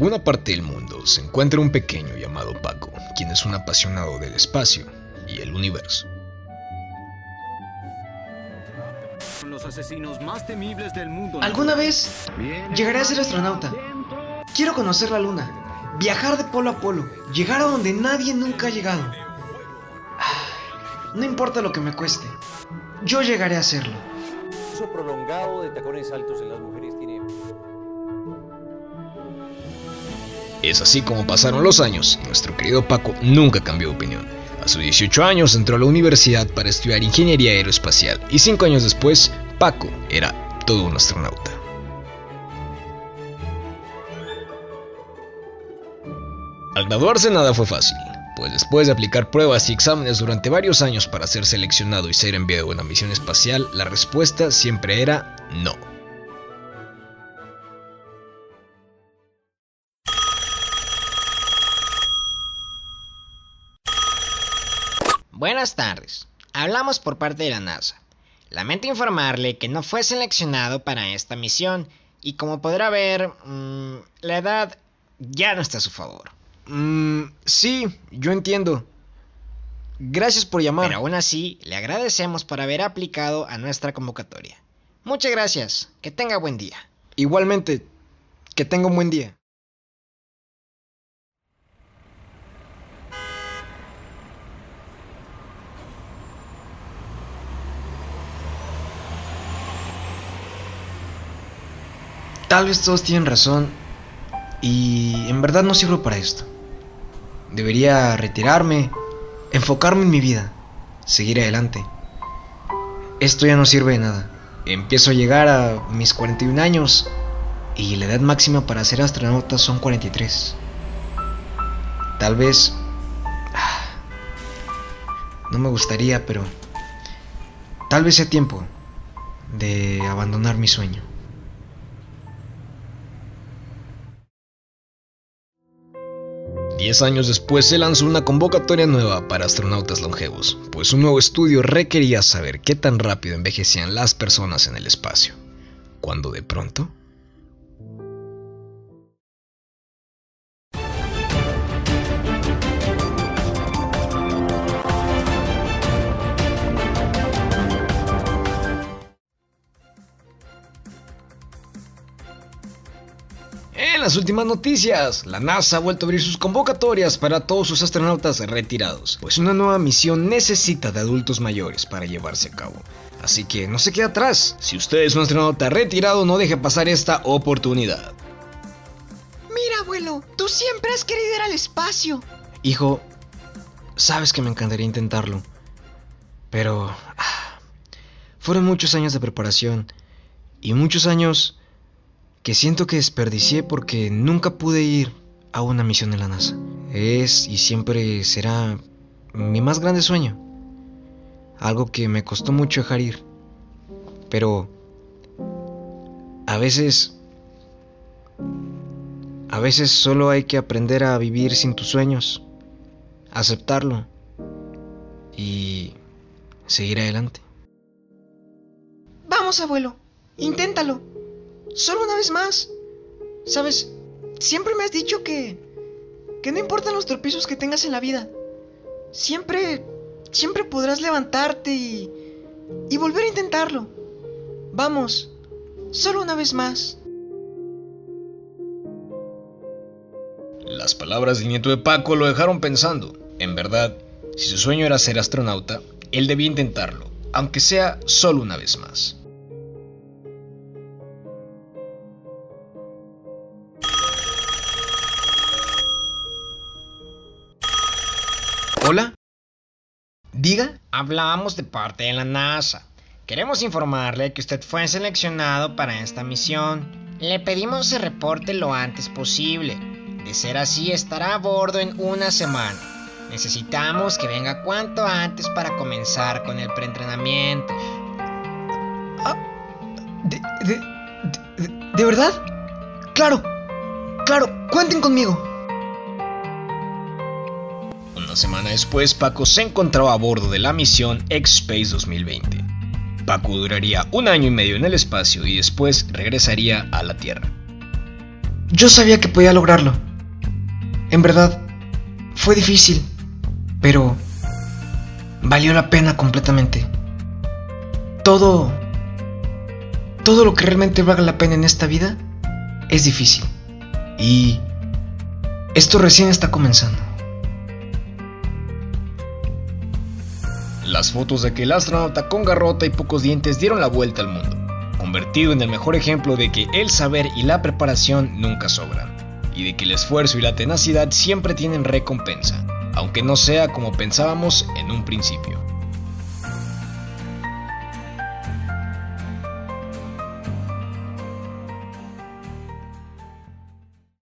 alguna parte del mundo se encuentra un pequeño llamado Paco, quien es un apasionado del espacio y el universo. Los asesinos más temibles del mundo. ¿Alguna vez llegaré a ser astronauta? Quiero conocer la luna, viajar de polo a polo, llegar a donde nadie nunca ha llegado. Ah, No importa lo que me cueste, yo llegaré a hacerlo. uso prolongado de tacones altos en las mujeres Es así como pasaron los años, nuestro querido Paco nunca cambió de opinión. A sus 18 años entró a la universidad para estudiar ingeniería aeroespacial y 5 años después, Paco era todo un astronauta. Al graduarse nada fue fácil, pues después de aplicar pruebas y exámenes durante varios años para ser seleccionado y ser enviado a una misión espacial, la respuesta siempre era no. Buenas tardes. Hablamos por parte de la NASA. Lamento informarle que no fue seleccionado para esta misión y como podrá ver, mm, la edad ya no está a su favor. Mmm, sí, yo entiendo. Gracias por llamar. Pero aún así, le agradecemos por haber aplicado a nuestra convocatoria. Muchas gracias. Que tenga buen día. Igualmente, que tenga un buen día. Tal vez todos tienen razón y en verdad no sirvo para esto. Debería retirarme, enfocarme en mi vida, seguir adelante. Esto ya no sirve de nada. Empiezo a llegar a mis 41 años y la edad máxima para ser astronauta son 43. Tal vez... ah, No me gustaría, pero... Tal vez sea tiempo de abandonar mi sueño. Diez años después se lanzó una convocatoria nueva para astronautas longevos, pues un nuevo estudio requería saber qué tan rápido envejecían las personas en el espacio. Cuando de pronto... las últimas noticias, la NASA ha vuelto a abrir sus convocatorias para todos sus astronautas retirados, pues una nueva misión necesita de adultos mayores para llevarse a cabo. Así que no se quede atrás, si usted es un astronauta retirado no deje pasar esta oportunidad. Mira, abuelo, tú siempre has querido ir al espacio. Hijo, sabes que me encantaría intentarlo, pero ah, fueron muchos años de preparación y muchos años que siento que desperdicié porque nunca pude ir a una misión en la NASA. Es y siempre será mi más grande sueño. Algo que me costó mucho dejar ir. Pero a veces a veces solo hay que aprender a vivir sin tus sueños, aceptarlo y seguir adelante. Vamos, abuelo, inténtalo. Solo una vez más. Sabes, siempre me has dicho que... que no importan los tropiezos que tengas en la vida. Siempre... siempre podrás levantarte y... y volver a intentarlo. Vamos, solo una vez más. Las palabras del nieto de Paco lo dejaron pensando. En verdad, si su sueño era ser astronauta, él debía intentarlo, aunque sea solo una vez más. Hola. Diga. Hablamos de parte de la NASA. Queremos informarle que usted fue seleccionado para esta misión. Le pedimos se reporte lo antes posible. De ser así, estará a bordo en una semana. Necesitamos que venga cuanto antes para comenzar con el preentrenamiento. ¿De, de, de, de verdad? Claro. Claro, cuenten conmigo. Una semana después, Paco se encontraba a bordo de la misión X-Space 2020. Paco duraría un año y medio en el espacio y después regresaría a la Tierra. Yo sabía que podía lograrlo. En verdad, fue difícil, pero valió la pena completamente. Todo... Todo lo que realmente valga la pena en esta vida es difícil. Y esto recién está comenzando. Las fotos de aquel astronauta con garrota y pocos dientes dieron la vuelta al mundo, convertido en el mejor ejemplo de que el saber y la preparación nunca sobran, y de que el esfuerzo y la tenacidad siempre tienen recompensa, aunque no sea como pensábamos en un principio.